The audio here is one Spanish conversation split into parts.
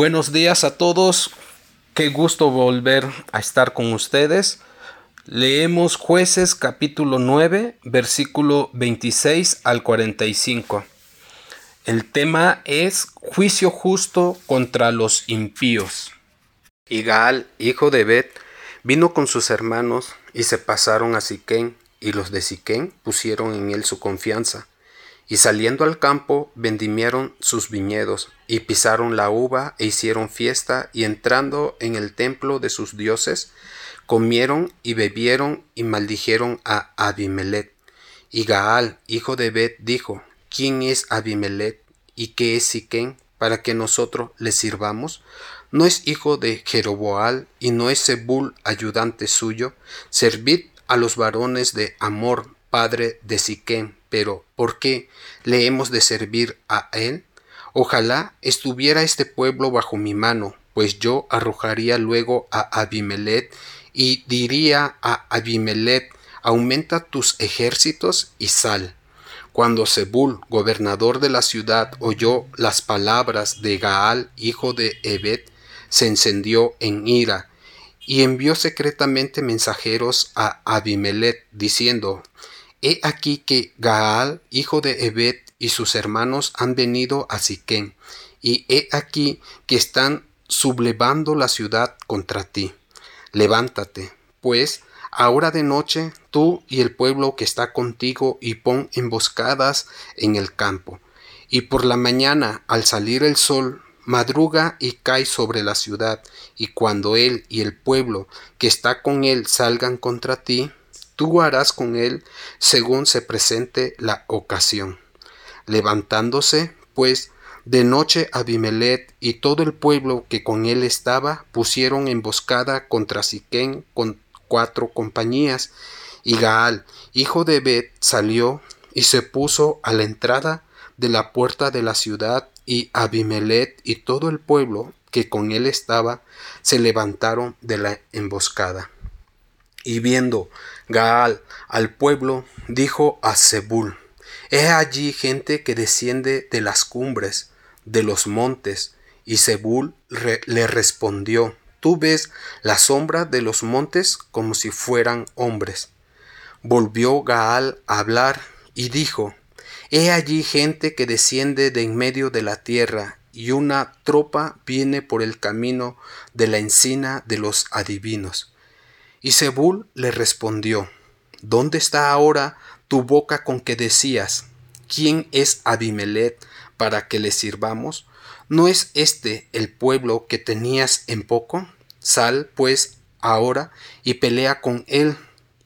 Buenos días a todos. Qué gusto volver a estar con ustedes. Leemos jueces capítulo 9, versículo 26 al 45. El tema es juicio justo contra los impíos. Y Gaal, hijo de Bet, vino con sus hermanos y se pasaron a Siquén, y los de Siquén pusieron en él su confianza. Y saliendo al campo, vendimiaron sus viñedos, y pisaron la uva, e hicieron fiesta, y entrando en el templo de sus dioses, comieron y bebieron, y maldijeron a Abimelech. Y Gaal, hijo de Bet, dijo, ¿quién es Abimelech? ¿Y qué es Siquén, para que nosotros le sirvamos? ¿No es hijo de Jeroboal, y no es Zebul ayudante suyo? Servid a los varones de Amor, padre de Siquén pero ¿por qué le hemos de servir a él? Ojalá estuviera este pueblo bajo mi mano, pues yo arrojaría luego a Abimelech y diría a Abimelech, aumenta tus ejércitos y sal. Cuando Zebul, gobernador de la ciudad, oyó las palabras de Gaal, hijo de Ebed, se encendió en ira y envió secretamente mensajeros a Abimelech, diciendo, He aquí que Gaal, hijo de Ebed, y sus hermanos han venido a Siquén, y he aquí que están sublevando la ciudad contra ti. Levántate, pues, ahora de noche, tú y el pueblo que está contigo, y pon emboscadas en el campo. Y por la mañana, al salir el sol, madruga y cae sobre la ciudad, y cuando él y el pueblo que está con él salgan contra ti, tú harás con él según se presente la ocasión. Levantándose, pues, de noche Abimelech y todo el pueblo que con él estaba pusieron emboscada contra Siquén con cuatro compañías, y Gaal, hijo de Bet, salió y se puso a la entrada de la puerta de la ciudad, y Abimelech y todo el pueblo que con él estaba se levantaron de la emboscada. Y viendo Gaal al pueblo, dijo a Zebul, He allí gente que desciende de las cumbres, de los montes. Y Zebul le respondió, Tú ves la sombra de los montes como si fueran hombres. Volvió Gaal a hablar y dijo, He allí gente que desciende de en medio de la tierra, y una tropa viene por el camino de la encina de los adivinos. Y Zebul le respondió, ¿Dónde está ahora tu boca con que decías, ¿quién es Abimelech para que le sirvamos? ¿No es este el pueblo que tenías en poco? Sal, pues, ahora y pelea con él.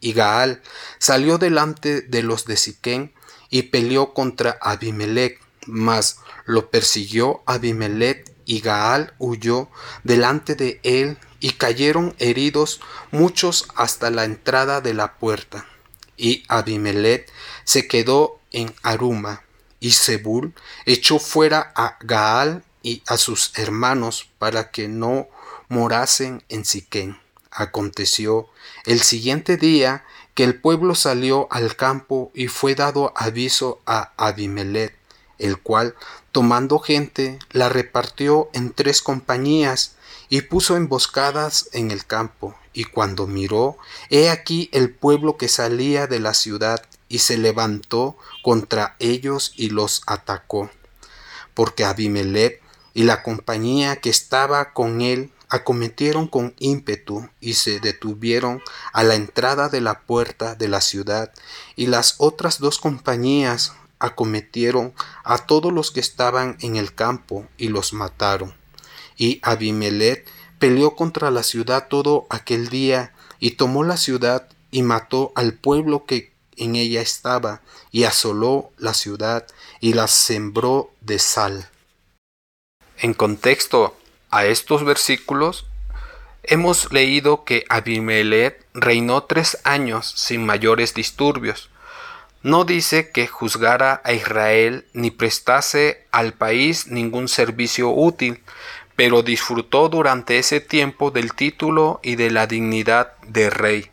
Y Gaal salió delante de los de Siquén y peleó contra Abimelech, mas lo persiguió Abimelech y Gaal huyó delante de él y cayeron heridos muchos hasta la entrada de la puerta. Y Abimelech se quedó en Aruma, y Zebul echó fuera a Gaal y a sus hermanos para que no morasen en Siquén. Aconteció el siguiente día que el pueblo salió al campo y fue dado aviso a Abimelech, el cual, tomando gente, la repartió en tres compañías y puso emboscadas en el campo, y cuando miró, he aquí el pueblo que salía de la ciudad, y se levantó contra ellos y los atacó. Porque Abimelech y la compañía que estaba con él acometieron con ímpetu y se detuvieron a la entrada de la puerta de la ciudad, y las otras dos compañías acometieron a todos los que estaban en el campo y los mataron. Y Abimelech peleó contra la ciudad todo aquel día y tomó la ciudad y mató al pueblo que en ella estaba y asoló la ciudad y la sembró de sal. En contexto a estos versículos, hemos leído que Abimelech reinó tres años sin mayores disturbios. No dice que juzgara a Israel ni prestase al país ningún servicio útil, pero disfrutó durante ese tiempo del título y de la dignidad de rey.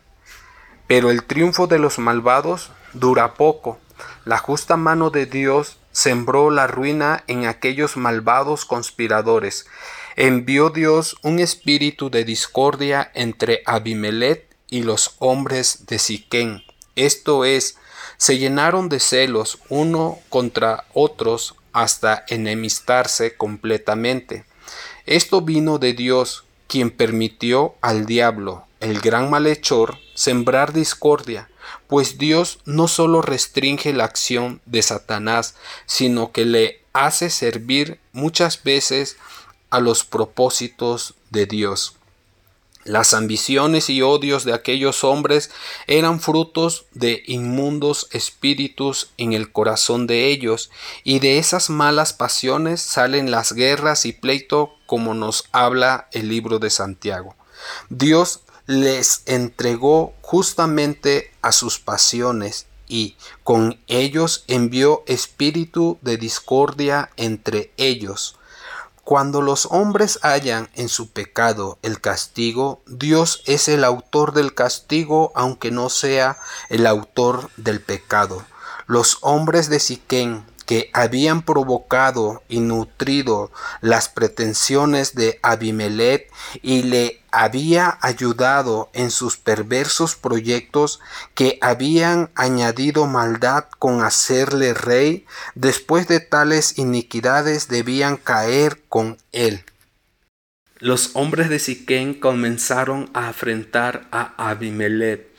Pero el triunfo de los malvados dura poco. La justa mano de Dios sembró la ruina en aquellos malvados conspiradores. envió Dios un espíritu de discordia entre Abimelech y los hombres de Siquén. Esto es, se llenaron de celos uno contra otros hasta enemistarse completamente. Esto vino de Dios, quien permitió al diablo, el gran malhechor, sembrar discordia, pues Dios no solo restringe la acción de Satanás, sino que le hace servir muchas veces a los propósitos de Dios. Las ambiciones y odios de aquellos hombres eran frutos de inmundos espíritus en el corazón de ellos, y de esas malas pasiones salen las guerras y pleito como nos habla el libro de Santiago. Dios les entregó justamente a sus pasiones y con ellos envió espíritu de discordia entre ellos. Cuando los hombres hallan en su pecado el castigo, Dios es el autor del castigo aunque no sea el autor del pecado. Los hombres de Siquén que habían provocado y nutrido las pretensiones de Abimelech y le había ayudado en sus perversos proyectos que habían añadido maldad con hacerle rey, después de tales iniquidades debían caer con él. Los hombres de Siquén comenzaron a afrentar a Abimelech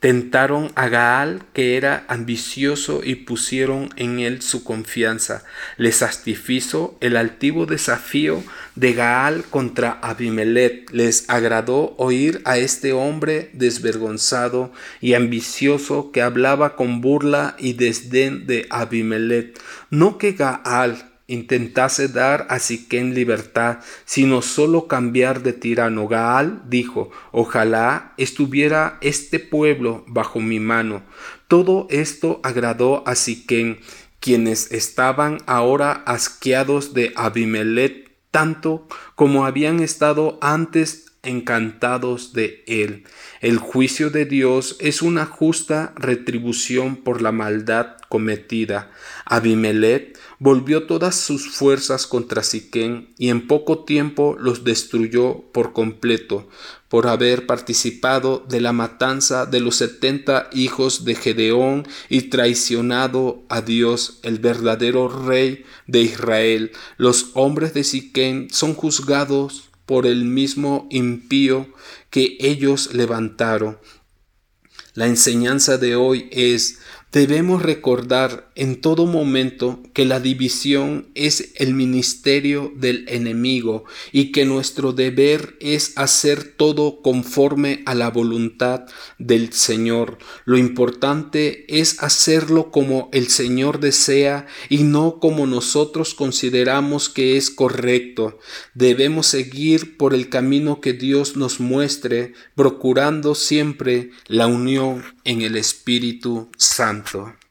Tentaron a Gaal, que era ambicioso, y pusieron en él su confianza. Le satisfizo el altivo desafío de Gaal contra Abimelech. Les agradó oír a este hombre desvergonzado y ambicioso que hablaba con burla y desdén de Abimelech. No que Gaal intentase dar a Siquén libertad, sino solo cambiar de tirano. Gaal dijo, ojalá estuviera este pueblo bajo mi mano. Todo esto agradó a Siquén, quienes estaban ahora asqueados de Abimelech tanto como habían estado antes encantados de él. El juicio de Dios es una justa retribución por la maldad cometida. Abimelech volvió todas sus fuerzas contra Siquén y en poco tiempo los destruyó por completo, por haber participado de la matanza de los setenta hijos de Gedeón y traicionado a Dios, el verdadero rey de Israel. Los hombres de Siquén son juzgados por el mismo impío que ellos levantaron. La enseñanza de hoy es Debemos recordar en todo momento que la división es el ministerio del enemigo y que nuestro deber es hacer todo conforme a la voluntad del Señor. Lo importante es hacerlo como el Señor desea y no como nosotros consideramos que es correcto. Debemos seguir por el camino que Dios nos muestre, procurando siempre la unión en el Espíritu Santo.